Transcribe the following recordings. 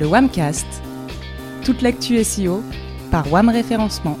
le WAMcast. Toute l'actu SEO par WAM Référencement.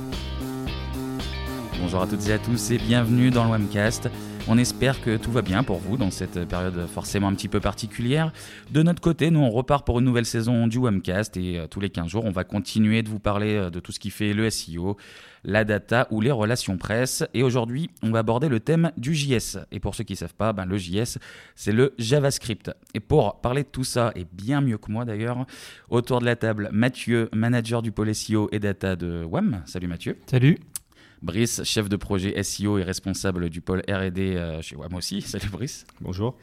Bonjour à toutes et à tous et bienvenue dans le WAMcast. On espère que tout va bien pour vous dans cette période forcément un petit peu particulière. De notre côté, nous on repart pour une nouvelle saison du WAMcast et euh, tous les 15 jours, on va continuer de vous parler euh, de tout ce qui fait le SEO, la data ou les relations presse. Et aujourd'hui, on va aborder le thème du JS. Et pour ceux qui ne savent pas, ben, le JS, c'est le JavaScript. Et pour parler de tout ça, et bien mieux que moi d'ailleurs, autour de la table, Mathieu, manager du pôle SEO et data de WAM. Salut Mathieu. Salut. Brice, chef de projet SEO et responsable du pôle RD euh, chez WAM aussi. Salut Brice. Bonjour.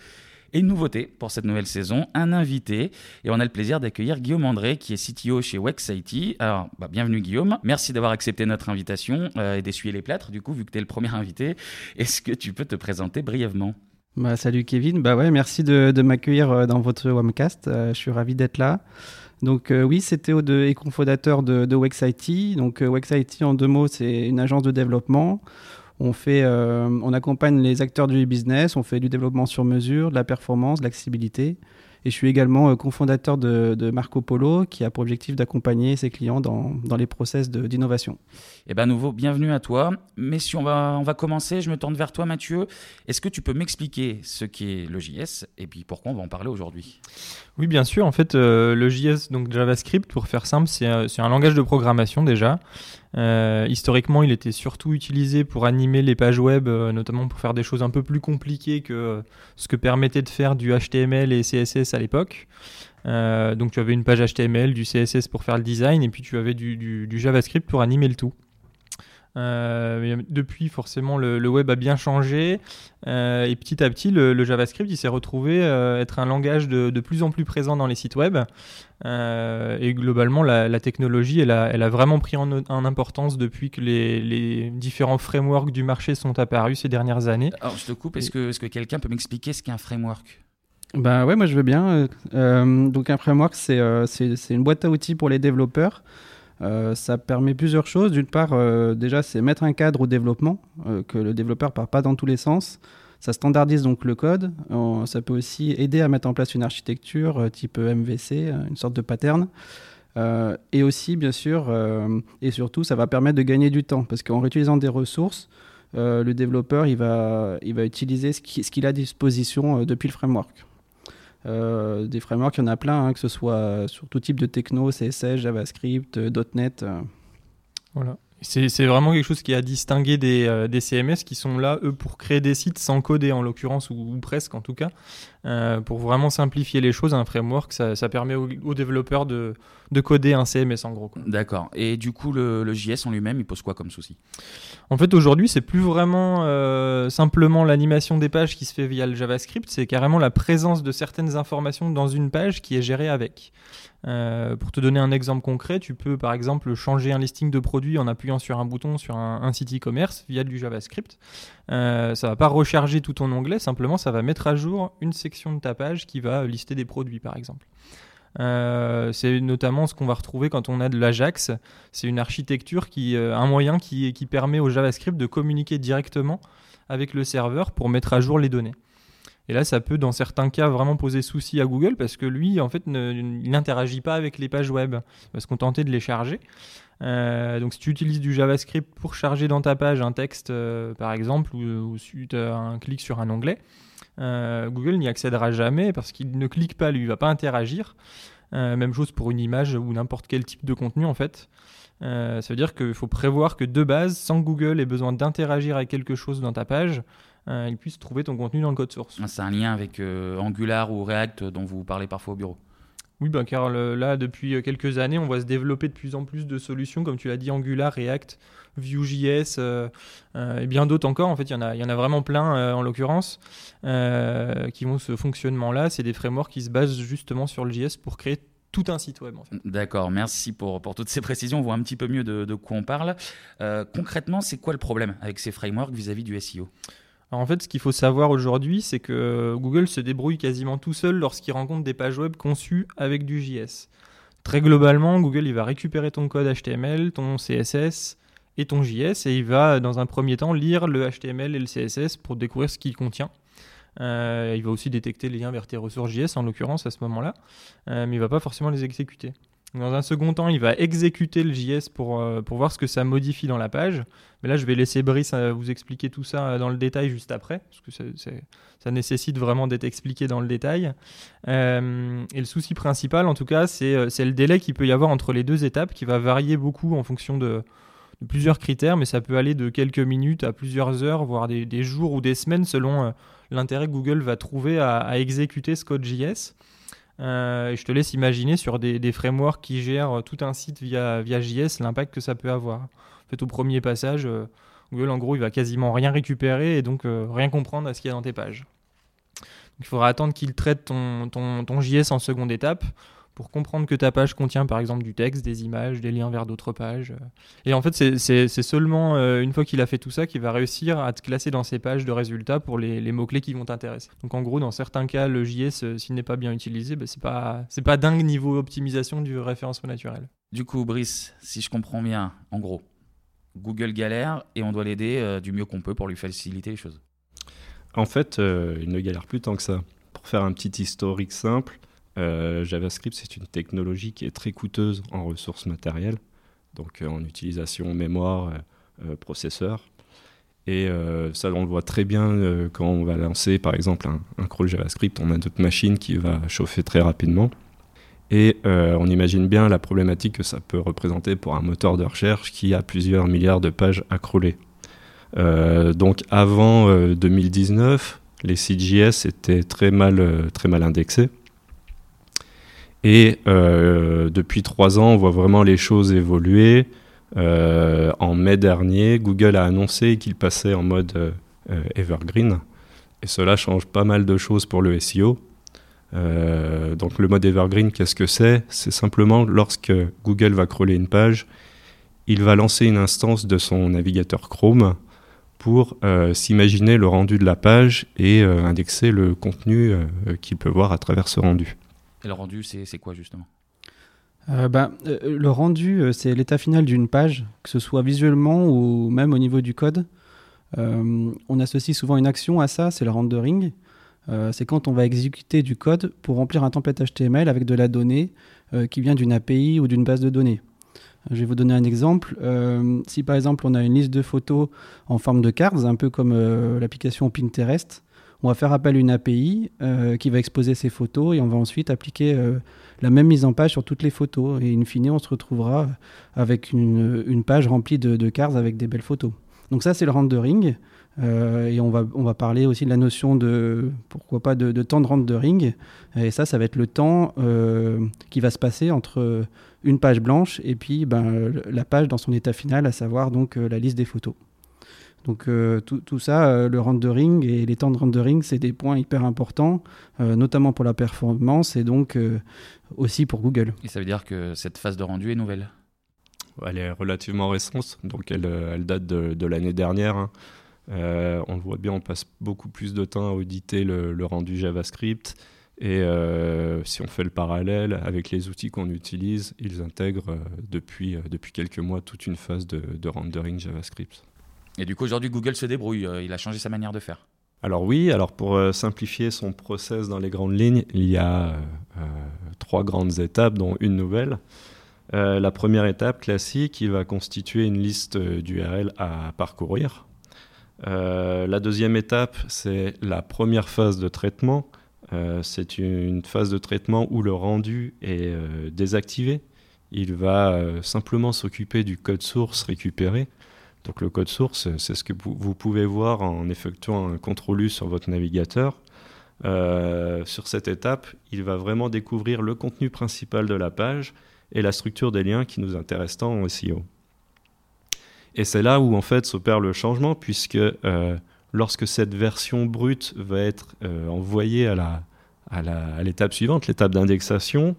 Et une nouveauté pour cette nouvelle saison, un invité. Et on a le plaisir d'accueillir Guillaume André, qui est CTO chez Wex IT. Alors, bah, bienvenue Guillaume. Merci d'avoir accepté notre invitation euh, et d'essuyer les plâtres, du coup, vu que tu es le premier invité. Est-ce que tu peux te présenter brièvement? Bah, salut Kevin, bah ouais, merci de, m'accueillir euh, dans votre WAMcast. je suis ravi d'être là. Donc oui, c'est Théo de, et cofondateur de, de Wex IT. Donc Wex IT, en deux mots, c'est une agence de développement. On, euh, on accompagne les acteurs du business, on fait du développement sur mesure, de la performance, de l'accessibilité. Et je suis également euh, cofondateur de, Marco Polo, qui a pour objectif d'accompagner ses clients dans, les process d'innovation. Eh bien, nouveau, bienvenue à toi. Mais si on va, on va commencer, je me tourne vers toi, Mathieu. Est-ce que tu peux m'expliquer ce qu'est le JS et puis pourquoi on va en parler aujourd'hui? Oui, bien sûr. En fait, euh, le JS, donc JavaScript, pour faire simple, c'est un langage de programmation déjà. Euh, historiquement, il était surtout utilisé pour animer les pages web, euh, notamment pour faire des choses un peu plus compliquées que ce que permettait de faire du HTML et CSS à l'époque. Euh, donc tu avais une page HTML, du CSS pour faire le design, et puis tu avais du JavaScript pour animer le tout. Euh, depuis, forcément, le, web a bien changé euh, et petit à petit, le, JavaScript il s'est retrouvé euh, être un langage de, plus en plus présent dans les sites web. et globalement, la, technologie, elle a, elle a, vraiment pris en, importance depuis que les, différents frameworks du marché sont apparus ces dernières années. Alors, je te coupe. Est-ce que, est que quelqu'un peut m'expliquer ce qu'est un framework? Bah ouais, moi je veux bien. donc un framework, c'est une boîte à outils pour les développeurs euh, ça permet plusieurs choses. D'une part, euh, déjà, c'est mettre un cadre au développement, euh, que le développeur ne part pas dans tous les sens. Ça standardise donc le code. ça peut aussi aider à mettre en place une architecture type MVC, une sorte de pattern. et aussi, bien sûr, et surtout, ça va permettre de gagner du temps, parce qu'en réutilisant des ressources, le développeur il va, il va utiliser ce qu'il a à disposition depuis le framework. Euh, des frameworks, il y en a plein, hein, que ce soit sur tout type de techno, CSS, JavaScript, euh, .NET. Euh. Voilà. C'est vraiment quelque chose qui a distingué des, des, CMS qui sont là, eux, pour créer des sites sans coder, en l'occurrence, ou, presque en tout cas, pour vraiment simplifier les choses. Un framework, ça, ça permet aux, développeurs de, de, coder un CMS en gros. D'accord. Et du coup, le, le JS en lui-même, il pose quoi comme souci? En fait, aujourd'hui, c'est plus vraiment simplement l'animation des pages qui se fait via le JavaScript, c'est carrément la présence de certaines informations dans une page qui est gérée avec. Euh, pour te donner un exemple concret, tu peux par exemple changer un listing de produits en appuyant sur un bouton sur un, site e-commerce via du JavaScript. Euh, ça va pas recharger tout ton onglet, simplement ça va mettre à jour une section de ta page qui va lister des produits par exemple. Euh, c'est notamment ce qu'on va retrouver quand on a de l'Ajax. C'est une architecture qui, euh, un moyen qui, qui permet au JavaScript de communiquer directement avec le serveur pour mettre à jour les données. Et là, ça peut, dans certains cas, vraiment poser souci à Google parce que lui, en fait, il n'interagit pas avec les pages web. Il va se contenter de les charger. Euh, donc, si tu utilises du JavaScript pour charger dans ta page un texte, euh, par exemple, ou, suite à un clic sur un onglet, euh, Google n'y accédera jamais parce qu'il ne clique pas, lui, il va pas interagir. même chose pour une image ou n'importe quel type de contenu, en fait. ça veut dire qu'il faut prévoir que de base, sans que Google ait besoin d'interagir avec quelque chose dans ta page, euh, il puisse trouver ton contenu dans le code source. C'est un lien avec euh, Angular ou React dont vous parlez parfois au bureau. Oui, ben, car là, depuis euh, quelques années, on voit se développer de plus en plus de solutions, comme tu l'as dit, Angular, React, Vue.js et bien d'autres encore. En fait, il y en a, y en a vraiment plein, en l'occurrence, qui vont ce fonctionnement-là. C'est des frameworks qui se basent justement sur le JS pour créer tout un site web. En fait. D'accord, merci pour, pour, toutes ces précisions. On voit un petit peu mieux de, de quoi on parle. concrètement, c'est quoi le problème avec ces frameworks vis-à-vis -vis du SEO en fait, ce qu'il faut savoir aujourd'hui, c'est que Google se débrouille quasiment tout seul lorsqu'il rencontre des pages web conçues avec du JS. Très globalement, Google va récupérer ton code HTML, ton CSS et ton JS et il va dans un premier temps lire le HTML et le CSS pour découvrir ce qu'il contient. il va aussi détecter les liens vers tes ressources JS en l'occurrence à ce moment-là, mais il va pas forcément les exécuter. Dans un second temps, il va exécuter le JS pour, euh, pour voir ce que ça modifie dans la page. Mais là, je vais laisser Brice euh, vous expliquer tout ça euh, dans le détail juste après, parce que ça nécessite vraiment d'être expliqué dans le détail. et le souci principal, en tout cas, c'est le délai qu'il peut y avoir entre les deux étapes, qui va varier beaucoup en fonction de, plusieurs critères, mais ça peut aller de quelques minutes à plusieurs heures, voire des, jours ou des semaines, selon l'intérêt que Google va trouver à exécuter ce code JS. Euh, je te laisse imaginer sur des, frameworks qui gèrent tout un site via, via JS l'impact que ça peut avoir. En fait, au premier passage, euh, Google, en gros, il va quasiment rien récupérer et donc euh, rien comprendre à ce qu'il y a dans tes pages. il faudra attendre qu'il traite ton, ton, ton JS en seconde étape pour comprendre que ta page contient par exemple du texte, des images, des liens vers d'autres pages. Et en fait, c'est seulement euh, une fois qu'il a fait tout ça qu'il va réussir à te classer dans ses pages de résultats pour les, mots-clés qui vont t'intéresser. Donc en gros, dans certains cas, le JS, euh, s'il n'est pas bien utilisé, bah, c'est pas, pas dingue niveau optimisation du référencement naturel. Du coup, Brice, si je comprends bien, en gros, Google galère et on doit l'aider euh, du mieux qu'on peut pour lui faciliter les choses. En fait, il ne galère plus tant que ça. Pour faire un petit historique simple, euh, JavaScript, c'est une technologie qui est très coûteuse en ressources matérielles, donc euh, en utilisation mémoire, euh, processeur. Et ça, on le voit très bien quand on va lancer, par exemple, un, crawl JavaScript. On a notre machine qui va chauffer très rapidement. Et on imagine bien la problématique que ça peut représenter pour un moteur de recherche qui a plusieurs milliards de pages à crawler. donc avant 2019, les CGS étaient très mal, très mal indexés. Et euh, depuis trois ans, on voit vraiment les choses évoluer. Euh, en mai dernier, Google a annoncé qu'il passait en mode euh, evergreen. Et cela change pas mal de choses pour le SEO. donc le mode evergreen, qu'est-ce que c'est? C'est simplement lorsque Google va crawler une page, il va lancer une instance de son navigateur Chrome pour s'imaginer le rendu de la page et indexer le contenu qu'il peut voir à travers ce rendu. Le rendu, c'est quoi justement? Euh, bah, euh, Le rendu, euh, c'est l'état final d'une page, que ce soit visuellement ou même au niveau du code. on associe souvent une action à ça, c'est le rendering. c'est quand on va exécuter du code pour remplir un template HTML avec de la donnée qui vient d'une API ou d'une base de données. Je vais vous donner un exemple. si par exemple on a une liste de photos en forme de cartes, un peu comme l'application Pinterest, on va faire appel à une API euh, qui va exposer ces photos et on va ensuite appliquer euh, la même mise en page sur toutes les photos. Et in fine, on se retrouvera avec une, page remplie de, de, cartes avec des belles photos. Donc ça, c'est le rendering. Euh, et on va, on va parler aussi de la notion de, pourquoi pas, de, temps de rendering. Et ça, ça va être le temps qui va se passer entre une page blanche et puis ben, la page dans son état final, à savoir donc la liste des photos. Donc euh, tout, ça, euh, le rendering et les temps de rendering, c'est des points hyper importants, euh, notamment pour la performance et donc aussi pour Google. Et ça veut dire que cette phase de rendu est nouvelle? Elle est relativement récente, donc elle, date de, l'année dernière. Hein. on le voit bien, on passe beaucoup plus de temps à auditer le, rendu JavaScript. Et si on fait le parallèle avec les outils qu'on utilise, ils intègrent depuis, depuis quelques mois toute une phase de rendering JavaScript. Et du coup, aujourd'hui, Google se débrouille. Euh, il a changé sa manière de faire. Alors oui, alors pour euh, simplifier son process dans les grandes lignes, il y a euh, trois grandes étapes, dont une nouvelle. la première étape classique, il va constituer une liste d'URL à parcourir. la deuxième étape, c'est la première phase de traitement. c'est une phase de traitement où le rendu est désactivé. Il va simplement s'occuper du code source récupéré donc le code source, c'est ce que vous pouvez voir en effectuant un contrôle sur votre navigateur. Euh, sur cette étape, il va vraiment découvrir le contenu principal de la page et la structure des liens qui nous intéressent tant en SEO. Et c'est là où en fait s'opère le changement, puisque euh, lorsque cette version brute va être euh, envoyée à l'étape suivante, l'étape d'indexation,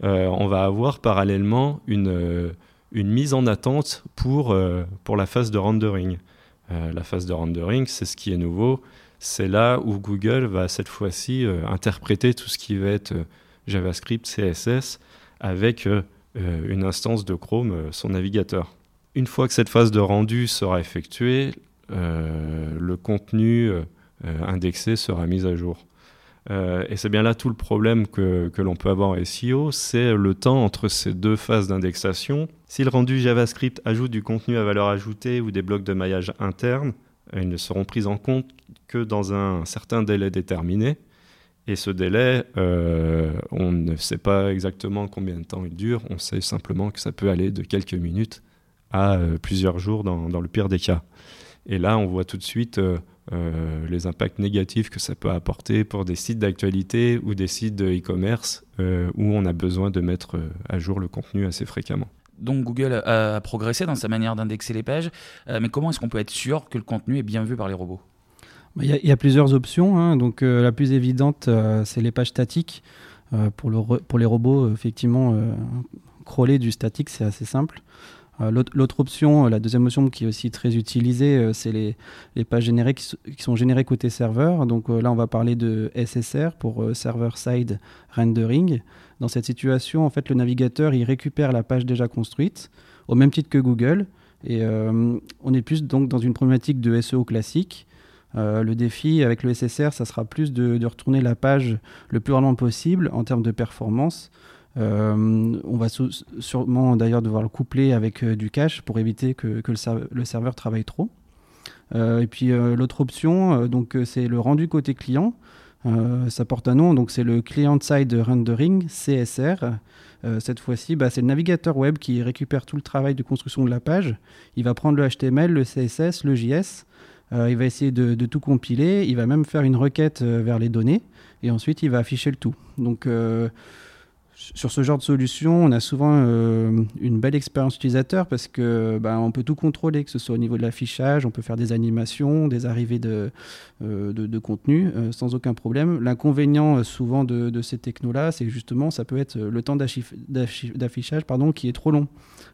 on va avoir parallèlement une une mise en attente pour, euh, la phase de rendering. Euh, la phase de rendering, c'est ce qui est nouveau. C'est là où Google va cette fois-ci euh, interpréter tout ce qui va être JavaScript, CSS, avec une instance de Chrome, son navigateur. Une fois que cette phase de rendu sera effectuée, le contenu indexée sera mise à jour. Et c'est bien là tout le problème que, que l'on peut avoir en SEO, c'est le temps entre ces deux phases d'indexation. Si le rendu JavaScript ajoute du contenu à valeur ajoutée ou des blocs de maillage interne, ils ne seront pris en compte que dans un certain délai déterminé. Et ce délai, euh, on ne sait pas exactement combien de temps il dure, on sait simplement que ça peut aller de quelques minutes à euh, plusieurs jours dans, le pire des cas. Et là, on voit tout de suite euh, les impacts négatifs que ça peut apporter pour des sites d'actualité ou des sites de e-commerce où on a besoin de mettre à jour le contenu assez fréquemment. Donc Google a progressé dans sa manière d'indexer les pages, mais comment est-ce qu'on peut être sûr que le contenu est bien vu par les robots? Bah, il y, a plusieurs options. Hein. Donc, euh, la plus évidente, euh, c'est les pages statiques. Euh, pour, le pour, les robots, effectivement, crawler du statique, c'est assez simple. L'autre option, la deuxième option qui est aussi très utilisée, c'est les, pages générées qui, sont générées côté serveur. Donc là, on va parler de SSR pour Server Side Rendering. Dans cette situation, en fait, le navigateur il récupère la page déjà construite, au même titre que Google. Et on est plus donc dans une problématique de SEO classique. Euh, le défi avec le SSR, ça sera plus de, retourner la page le plus rapidement possible en termes de performance. Euh, on va sûrement d'ailleurs devoir le coupler avec euh, du cache pour éviter que, le, serveur travaille trop. et puis l'autre option, donc c'est le rendu côté client. ça porte un nom, donc c'est le Client Side Rendering, CSR. cette fois-ci, bah, c'est le navigateur web qui récupère tout le travail de construction de la page. Il va prendre le HTML, le CSS, le JS, euh, il va essayer de, tout compiler, il va même faire une requête euh, vers les données, et ensuite il va afficher le tout. Donc euh, sur ce genre de solution, on a souvent une belle expérience utilisateur parce que ben, on peut tout contrôler, que ce soit au niveau de l'affichage, on peut faire des animations, des arrivées de, de, contenu sans aucun problème. L'inconvénient souvent de, ces technos-là, c'est justement ça peut être le temps d'affichage qui est trop long.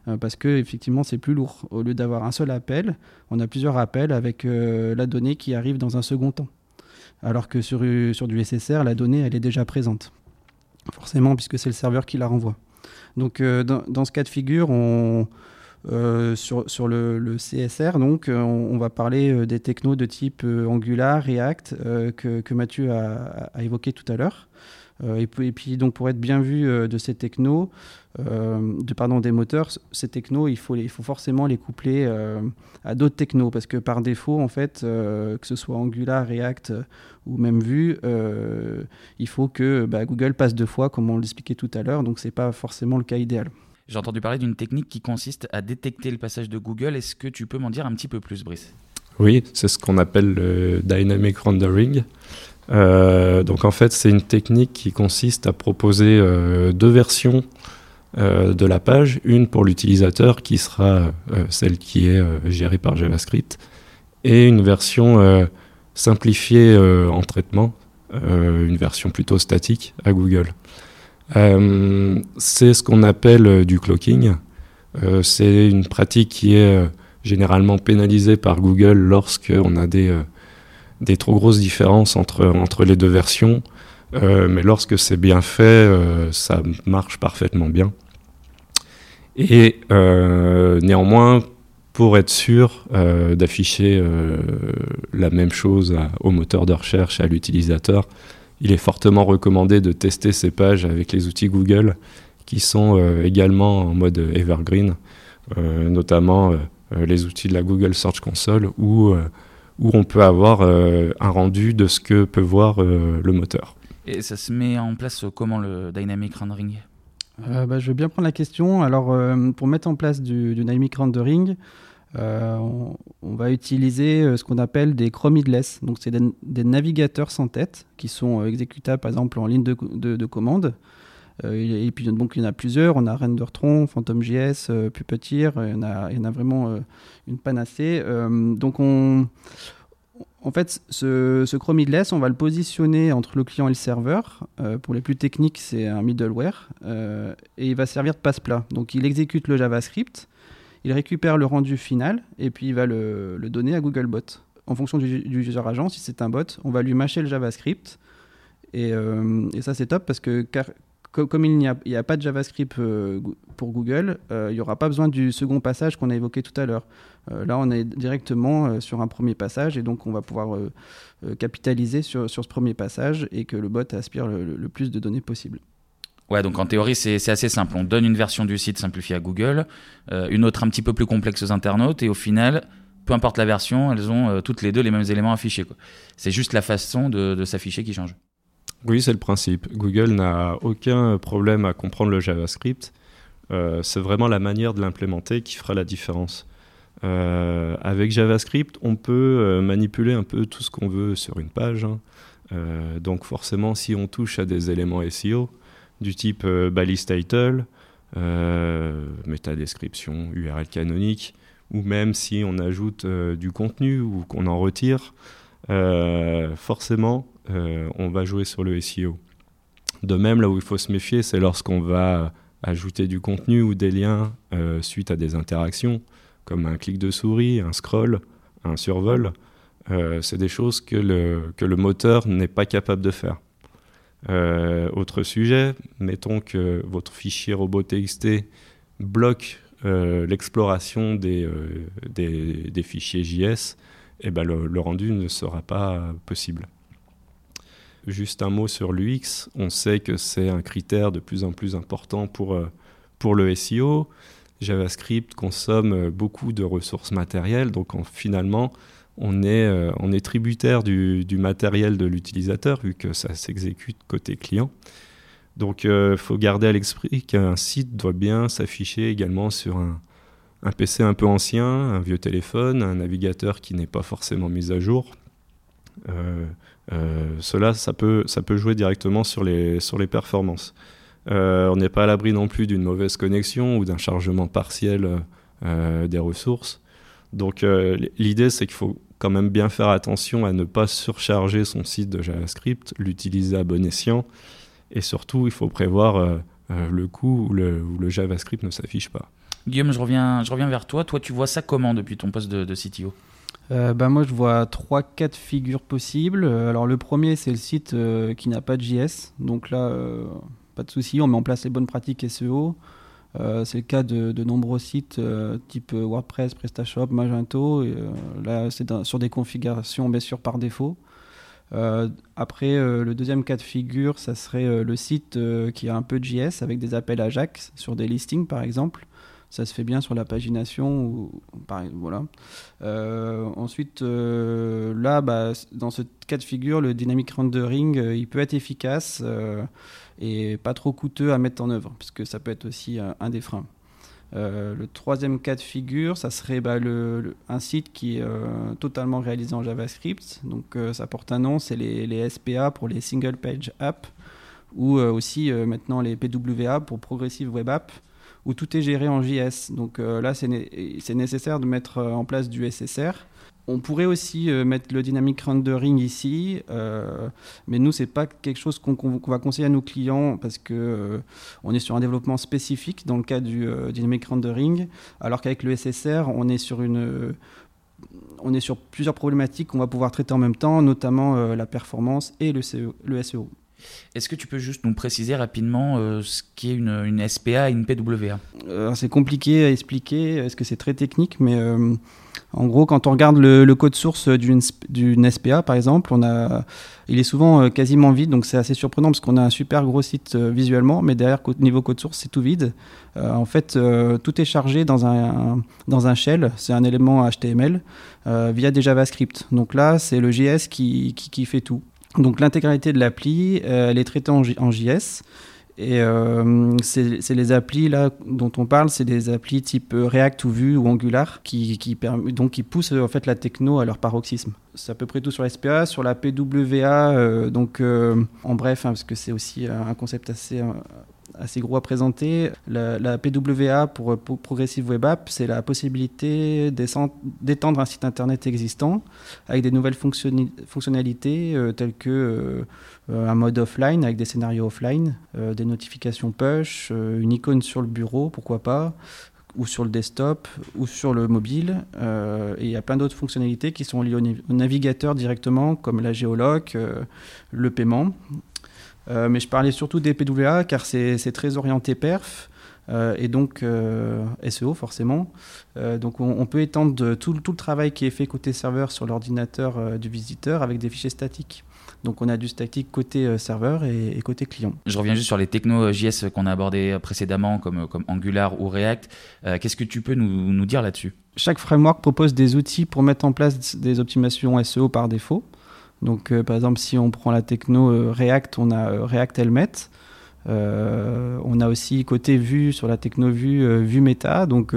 Euh, parce que effectivement c'est plus lourd. Au lieu d'avoir un seul appel, on a plusieurs appels avec euh, la donnée qui arrive dans un second temps. Alors que sur, sur du SSR, la donnée elle est déjà présente. Forcément, puisque c'est le serveur qui la renvoie. Donc euh, dans, ce cas de figure, on, sur, le, CSR, donc, on, va parler des technos de type Angular, React, que, Mathieu a, évoqué tout à l'heure. Et, et, puis, donc, pour être bien vu de ces technos, euh, de, pardon, des moteurs, ces technos, il faut, il faut forcément les coupler euh, à d'autres technos parce que par défaut, en fait, euh, que ce soit Angular, React ou même Vue, il faut que bah, Google passe deux fois, comme on l'expliquait tout à l'heure, donc c'est pas forcément le cas idéal. J'ai entendu parler d'une technique qui consiste à détecter le passage de Google. Est-ce que tu peux m'en dire un petit peu plus, Brice? Oui, c'est ce qu'on appelle le dynamic rendering. donc en fait, c'est une technique qui consiste à proposer deux versions euh, de la page, une pour l'utilisateur qui sera euh, celle qui est euh, gérée par JavaScript, et une version simplifiée en traitement, une version plutôt statique à Google. c'est ce qu'on appelle du cloaking. c'est une pratique qui est généralement pénalisée par Google lorsqu'on a des, trop grosses différences entre les deux versions. mais lorsque c'est bien fait, ça marche parfaitement bien. Et euh, néanmoins, pour être sûr euh, d'afficher euh, la même chose au moteur de recherche à l'utilisateur, il est fortement recommandé de tester ces pages avec les outils Google qui sont également en mode evergreen, notamment les outils de la Google Search Console où, où on peut avoir un rendu de ce que peut voir le moteur. Et ça se met en place comment le Dynamic Rendering? Euh, bah, je vais bien prendre la question. Alors, euh, pour mettre en place du, dynamic rendering, euh, on, va utiliser ce qu'on appelle des chromidless. Donc, c'est des, navigateurs sans tête qui sont exécutables, par exemple, en ligne de, de, commande. et puis, donc, il y en a plusieurs. On a RenderTron, PhantomJS, Puppeteer. Il y en a, a vraiment une panacée. donc, on en fait, ce, ce Chromidless, on va le positionner entre le client et le serveur. Euh, pour les plus techniques, c'est un middleware. Euh, et il va servir de passe-plat. Donc, il exécute le JavaScript, il récupère le rendu final, et puis il va le, donner à Googlebot. En fonction du, user agent, si c'est un bot, on va lui mâcher le JavaScript. Et, euh, ça, c'est top parce que comme il n'y a, pas de JavaScript pour Google, il n'y aura pas besoin du second passage qu'on a évoqué tout à l'heure. Là, on est directement sur un premier passage et donc on va pouvoir capitaliser sur, sur, ce premier passage et que le bot aspire le plus de données possible. Ouais, donc en théorie, c'est assez simple. On donne une version du site simplifiée à Google, euh, une autre un petit peu plus complexe aux internautes, et au final, peu importe la version, elles ont euh, toutes les deux les mêmes éléments affichés. C'est juste la façon de, s'afficher qui change. Oui, c'est le principe. Google n'a aucun problème à comprendre le JavaScript. Euh, c'est vraiment la manière de l'implémenter qui fera la différence. Avec JavaScript, on peut manipuler un peu tout ce qu'on veut sur une page. Hein. donc forcément, si on touche à des éléments SEO, du type euh, balise title, euh, description, URL canonique, ou même si on ajoute euh, du contenu ou qu'on en retire, euh, forcément, on va jouer sur le SEO. De même, là où il faut se méfier, c'est lorsqu'on va ajouter du contenu ou des liens suite à des interactions, comme un clic de souris, un scroll, un survol. c'est des choses que le, moteur n'est pas capable de faire. Euh, autre sujet, mettons que votre fichier robot.txt bloque euh, l'exploration euh, des, des, fichiers JS, et eh ben le, rendu ne sera pas possible. Juste un mot sur l'UX, on sait que c'est un critère de plus en plus important pour le SEO. JavaScript consomme beaucoup de ressources matérielles, donc finalement, on est, euh, tributaire du, matériel de l'utilisateur, vu que ça s'exécute côté client. Donc il euh, faut garder à l'esprit qu'un site doit bien s'afficher également sur un, PC un peu ancien, un vieux téléphone, un navigateur qui n'est pas forcément mis à jour. Euh, cela, peut, jouer directement sur les performances. On n'est pas à l'abri non plus d'une mauvaise connexion ou d'un chargement partiel des ressources. Donc l'idée, c'est qu'il faut quand même bien faire attention à ne pas surcharger son site de JavaScript, l'utiliser à bon escient, et surtout, il faut prévoir euh, euh, le coup où le, JavaScript ne s'affiche pas. Guillaume, je reviens, je reviens vers toi. Toi, tu vois ça comment depuis ton poste de, CTO euh, bah moi, je vois trois cas de figure possibles. Alors, le premier, c'est le site qui n'a pas de JS. Donc là, pas de souci, on met en place les bonnes pratiques SEO. Euh, c'est le cas de, nombreux sites euh, type euh, WordPress, PrestaShop, Magento. là, c'est sur des configurations bien sûr par défaut. après, le deuxième cas de figure, ça serait le site qui a un peu de JS avec des appels Ajax sur des listings par exemple. Ça se fait bien sur la pagination. Ou, voilà. ensuite, là, bah, dans ce cas de figure, le dynamic rendering, il peut être efficace et pas trop coûteux à mettre en œuvre, puisque ça peut être aussi un, des freins. Euh, le troisième cas de figure, ça serait bah, un site qui est euh, totalement réalisé en JavaScript. Donc euh, ça porte un nom, c'est les, les, SPA pour les Single Page App, ou aussi maintenant les PWA pour Progressive Web App, où tout est géré en JS. Donc là, c'est nécessaire de mettre en place du SSR. On pourrait aussi euh, mettre le dynamic rendering ici, euh, mais nous c'est pas quelque chose qu'on va conseiller à nos clients parce que euh, on est sur un développement spécifique dans le cas du dynamic rendering, alors qu'avec le SSR on est sur une on est sur plusieurs problématiques qu'on va pouvoir traiter en même temps, notamment la performance et le SEO. Est-ce que tu peux juste nous préciser rapidement ce qu'est une, une, SPA et une PWA C'est compliqué à expliquer, est-ce que c'est très technique, mais en gros, quand on regarde le, code source d'une SPA, par exemple, on a, il est souvent euh, quasiment vide, donc c'est assez surprenant parce qu'on a un super gros site euh, visuellement, mais derrière, niveau code source, c'est tout vide. Euh, en fait, tout est chargé dans un, dans un shell, c'est un élément HTML, via des JavaScript. Donc là, c'est le JS qui, qui, fait tout. Donc l'intégralité de l'appli, elle est traitée en, JS. Et euh, c'est les applis là dont on parle, c'est des applis type React ou Vue ou Angular qui, qui, donc qui poussent en fait la techno à leur paroxysme. C'est à peu près tout sur SPA, sur la PWA. Euh, donc euh, en bref, hein, parce que c'est aussi un concept assez assez gros à présenter. La, PWA pour, Progressive Web App, c'est la possibilité d'étendre un site internet existant avec des nouvelles fonctionnalités euh, telles que euh, un mode offline avec des scénarios offline, euh, des notifications push, une icône sur le bureau, pourquoi pas, ou sur le desktop, ou sur le mobile. et il y a plein d'autres fonctionnalités qui sont liées au, navigateur directement, comme la géoloc, le paiement. Mais je parlais surtout des PWA car c'est très orienté perf. et donc SEO forcément. donc on, peut étendre tout, tout, le travail qui est fait côté serveur sur l'ordinateur du visiteur avec des fichiers statiques. Donc on a du statique côté euh, serveur et, côté client. Je reviens juste sur les technos JS qu'on a abordés précédemment, comme, comme Angular ou React. Euh, qu'est-ce que tu peux nous, nous dire là-dessus? Chaque framework propose des outils pour mettre en place des optimisations SEO par défaut. Donc euh, par exemple, si on prend la techno React, on a React Helmet. on a aussi côté vue sur la techno vue, vue meta. Donc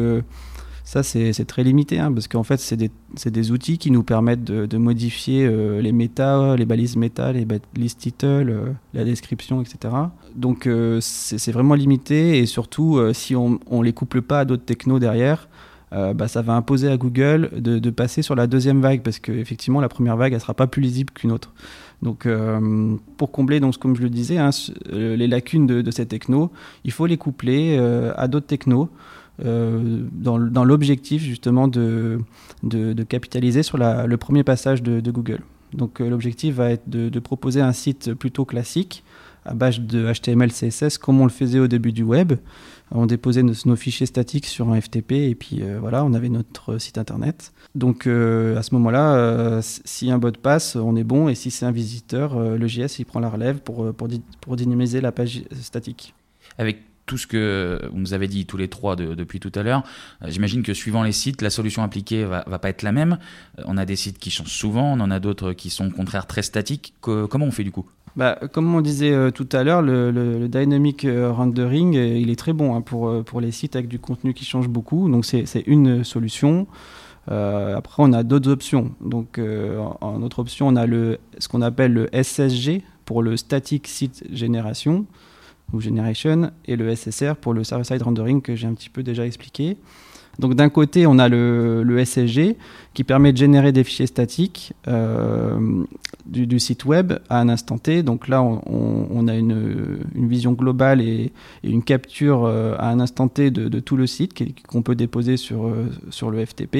ça, c'est très limité, hein, parce qu'en fait, c'est des, outils qui nous permettent de, modifier euh, les méta, les balises méta, les balises title, euh, la description, etc. Donc, euh, c'est vraiment limité, et surtout, si on ne les couple pas à d'autres technos derrière, bah, ça va imposer à Google de, passer sur la deuxième vague, parce qu'effectivement, la première vague, elle sera pas plus lisible qu'une autre. Donc, pour combler, donc, comme je le disais, hein, les lacunes de, ces technos, il faut les coupler à d'autres technos. Euh, dans, l'objectif justement de, capitaliser sur le premier passage de, Google. Donc euh, l'objectif va être de, proposer un site plutôt classique à base de HTML, CSS comme on le faisait au début du web. On déposait nos, fichiers statiques sur un FTP et puis euh, voilà, on avait notre site internet. Donc à ce moment-là, si un bot passe, on est bon et si c'est un visiteur, le JS il prend la relève pour, pour, pour dynamiser la page statique. Avec tout ce que vous nous avez dit tous les trois depuis tout à l'heure, euh, j'imagine que suivant les sites, la solution appliquée va, va pas être la même. Euh, on a des sites qui changent souvent, on en a d'autres qui sont au contraire très statiques. comment on fait du coup? Bah, comme on disait euh, tout à l'heure, le, dynamic rendering, il est très bon hein, pour, pour les sites avec du contenu qui change beaucoup. Donc c'est une solution. après, on a d'autres options. Donc en autre option, on a le, ce qu'on appelle le SSG pour le Static Site Generation ou Generation, et le SSR pour le Server-Side Rendering que j'ai un petit peu déjà expliqué. Donc d'un côté, on a le, SSG qui permet de générer des fichiers statiques euh, du, site web à un instant T. Donc là, on, a une, une, vision globale et, une capture euh, à un instant T de, tout le site qu'on peut déposer sur, euh, sur le FTP.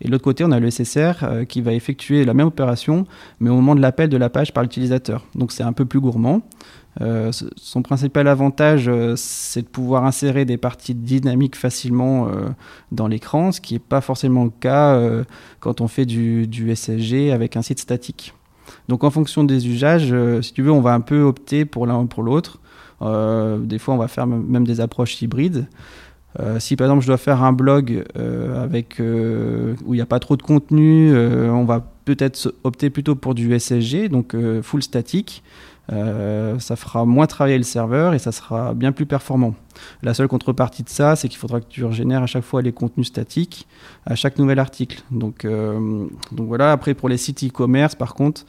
Et de l'autre côté, on a le SSR qui va effectuer la même opération, mais au moment de l'appel de la page par l'utilisateur. Donc c'est un peu plus gourmand. Euh, son principal avantage, euh, c'est de pouvoir insérer des parties dynamiques facilement euh, dans l'écran, ce qui n'est pas forcément le cas quand on fait du, SSG avec un site statique. Donc en fonction des usages, si tu veux, on va un peu opter pour l'un ou pour l'autre. des fois, on va faire même des approches hybrides. si par exemple je dois faire un blog avec où il n'y a pas trop de contenu, on va peut-être opter plutôt pour du SSG, donc full statique. Euh, ça fera moins travailler le serveur et ça sera bien plus performant. La seule contrepartie de ça, c'est qu'il faudra que tu régénères à chaque fois les contenus statiques à chaque nouvel article. Donc, euh, voilà, après pour les sites e-commerce, par contre,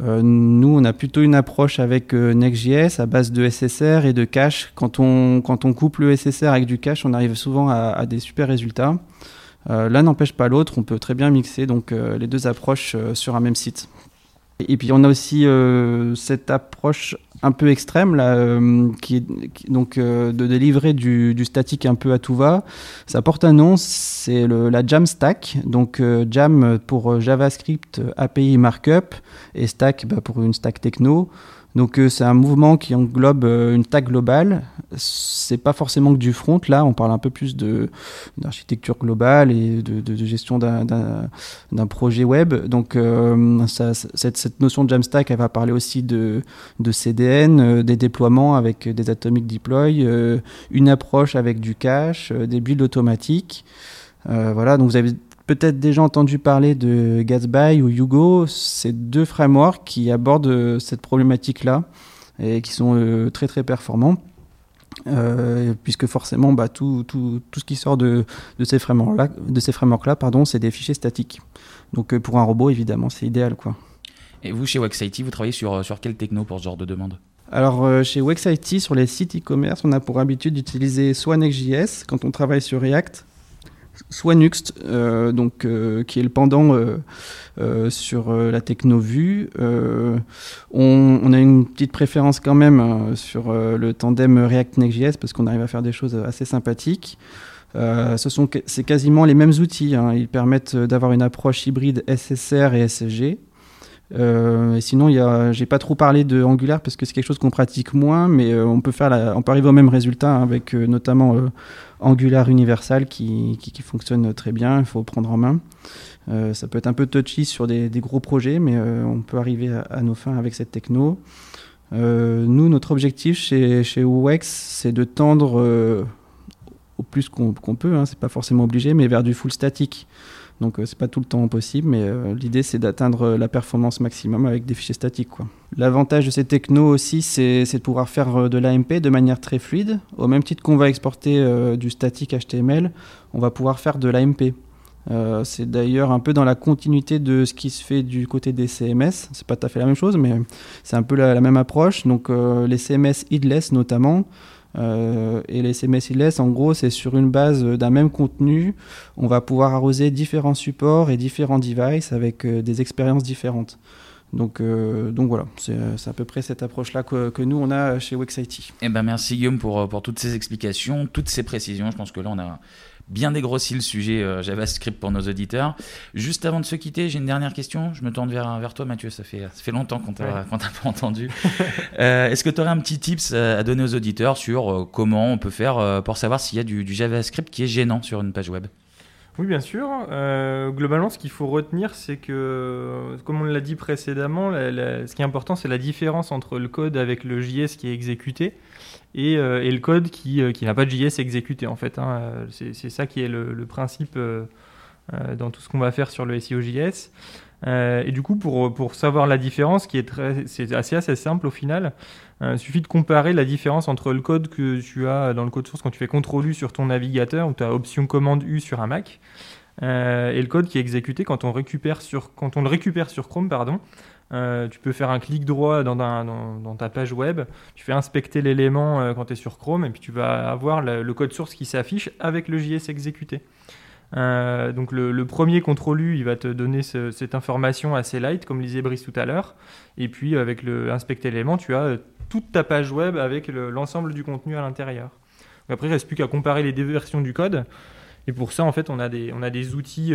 euh, nous, on a plutôt une approche avec Next.js à base de SSR et de cache. Quand on, quand on le SSR avec du cache, on arrive souvent à, des super résultats. L'un n'empêche pas l'autre, on peut très bien mixer donc, les deux approches sur un même site. Et puis on a aussi euh, cette approche un peu extrême là, euh, qui est donc euh, de délivrer du, statique un peu à tout va. Ça porte un nom, c'est la Jamstack. Donc Jam pour JavaScript API Markup et Stack bah, pour une stack techno. Donc euh, c'est un mouvement qui englobe euh, une tag globale. C'est pas forcément que du front. Là, on parle un peu plus d'architecture globale et de, gestion d'un projet web. Donc euh, cette, notion de Jamstack, elle va parler aussi de, de CDN, des déploiements avec des atomic deploy, une approche avec du cache, des builds automatiques. voilà, donc vous avez peut-être déjà entendu parler de Gatsby ou Hugo. C'est deux frameworks qui abordent euh, cette problématique-là et qui sont euh, très très performants. Euh, puisque forcément bah, tout, tout, tout, ce qui sort de, de ces frameworks-là, de ces frameworks-là pardon, c'est des fichiers statiques. Donc pour un robot, évidemment, c'est idéal. Quoi. Et vous, chez WexIT, vous travaillez sur, sur quelle techno pour ce genre de demande? Alors chez WexIT, sur les sites e-commerce, on a pour habitude d'utiliser soit Next.js quand on travaille sur React, soit Nuxt, euh, donc, euh, qui est le pendant euh, sur la techno vue. On, a une petite préférence quand même sur le tandem React Next.js parce qu'on arrive à faire des choses assez sympathiques. ce sont c'est quasiment les mêmes outils. Hein. Ils permettent d'avoir une approche hybride SSR et SSG. Euh, et sinon, je n'ai pas trop parlé de Angular parce que c'est quelque chose qu'on pratique moins, mais on, peut faire on arriver au même résultat hein, avec notamment Angular Universal qui, qui, fonctionne très bien, il faut prendre en main. ça peut être un peu touchy sur des, gros projets, mais on peut arriver à, nos fins avec cette techno. nous, notre objectif chez, chez UX, c'est de tendre au plus qu'on peut, hein, c'est pas forcément obligé, mais vers du full statique. Donc euh, c'est pas tout le temps possible, mais euh, l'idée c'est d'atteindre la performance maximum avec des fichiers statiques. L'avantage de ces technos aussi, c'est de pouvoir faire euh, de l'AMP de manière très fluide. Au même titre qu'on va exporter du statique HTML, on va pouvoir faire de l'AMP. c'est d'ailleurs un peu dans la continuité de ce qui se fait du côté des CMS. C'est pas tout à fait la même chose, mais c'est un peu la, la même approche. Donc les CMS headless notamment, euh, et les CMS headless, en gros, c'est sur une base d'un même contenu, on va pouvoir arroser différents supports et différents devices avec euh, des expériences différentes. Donc, euh, donc voilà, c'est à peu près cette approche-là que, que, nous, on a chez WexIT. Eh ben merci Guillaume pour, pour toutes ces explications, toutes ces précisions. Je pense que là, on a bien dégrossi le sujet euh, JavaScript pour nos auditeurs. Juste avant de se quitter, j'ai une dernière question. Je me tourne vers, vers toi, Mathieu. Ça fait, ça fait longtemps qu'on t'a pas entendu. Euh, est-ce que tu aurais un petit tips euh, à donner aux auditeurs sur comment on peut faire pour savoir s'il y a du, JavaScript qui est gênant sur une page web? Oui, bien sûr. globalement, ce qu'il faut retenir, c'est que, comme on l'a dit précédemment, ce qui est important, c'est la différence entre le code avec le JS qui est exécuté euh, et, le code qui, euh, n'a pas de JS exécuté en fait. Hein. C'est ça qui est le, principe euh, dans tout ce qu'on va faire sur le SEO JS. Et du coup, pour, pour savoir la différence, qui est très, c'est assez, assez simple au final, il suffit de comparer la différence entre le code que tu as dans le code source quand tu fais CTRL U sur ton navigateur ou tu as option commande U sur un Mac. et le code qui est exécuté quand on, récupère sur, quand on le récupère sur Chrome, pardon, euh, tu peux faire un clic droit dans, dans, ta page web, tu fais inspecter l'élément euh, quand tu es sur Chrome, et puis tu vas avoir le, code source qui s'affiche avec le JS exécuté. Euh, donc le, premier contrôle il va te donner cette information assez light, comme disait Brice tout à l'heure. Et puis avec le inspecter l'élément, tu as toute ta page web avec l'ensemble du contenu à l'intérieur. Après, il ne reste plus qu'à comparer les deux versions du code. Et pour ça, en fait, on a des, outils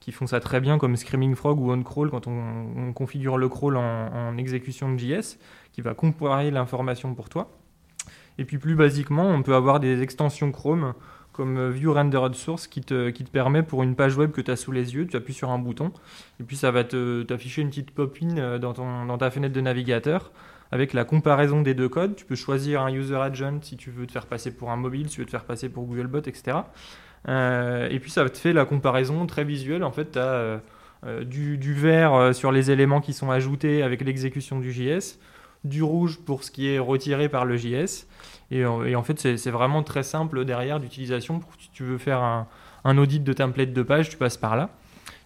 qui font ça très bien comme Screaming Frog ou OnCrawl quand on, configure le crawl en, exécution de JS, qui va comparer l'information pour toi. Et puis plus basiquement, on peut avoir des extensions Chrome comme View Rendered Source qui te, qui te permet pour une page web que tu as sous les yeux, tu appuies sur un bouton et puis ça va t'afficher une petite pop-in euh, dans, dans ta fenêtre de navigateur avec la comparaison des deux codes. Tu peux choisir un user agent si tu veux te faire passer pour un mobile, si tu veux te faire passer pour Googlebot, etc. Euh, et puis ça te fait la comparaison très visuelle. En fait, tu as euh, du, vert sur les éléments qui sont ajoutés avec l'exécution du JS, du rouge pour ce qui est retiré par le JS. Et, en fait, c'est vraiment très simple derrière d'utilisation. Si tu veux faire un, audit de template de page, tu passes par là.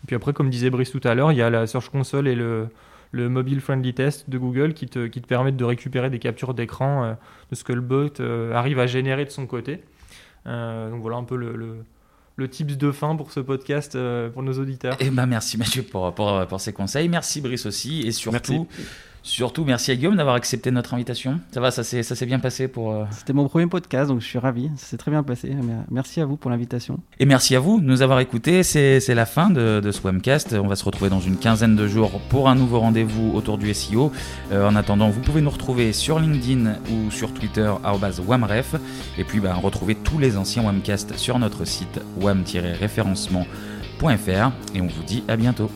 Et puis après, comme disait Brice tout à l'heure, il y a la Search Console et le, Mobile Friendly Test de Google qui te, qui te permettent de récupérer des captures d'écran de ce que le bot arrive à générer de son côté. Euh, donc voilà un peu le, le, tips de fin pour ce podcast euh, pour nos auditeurs. Et eh ben merci Mathieu pour, pour, pour, ces conseils. Merci Brice aussi. Et surtout, Surtout, merci à Guillaume d'avoir accepté notre invitation. Ça va, ça s'est bien passé pour. Euh, C'était mon premier podcast, donc je suis ravi. Ça s'est très bien passé. Merci à vous pour l'invitation. Et merci à vous de nous avoir écoutés. C'est la fin de, ce webcast. On va se retrouver dans une quinzaine de jours pour un nouveau rendez-vous autour du SEO. Euh, en attendant, vous pouvez nous retrouver sur LinkedIn ou sur Twitter, wamref. Et puis, bah, retrouver tous les anciens webcasts sur notre site wam-référencement.fr. Et on vous dit à bientôt.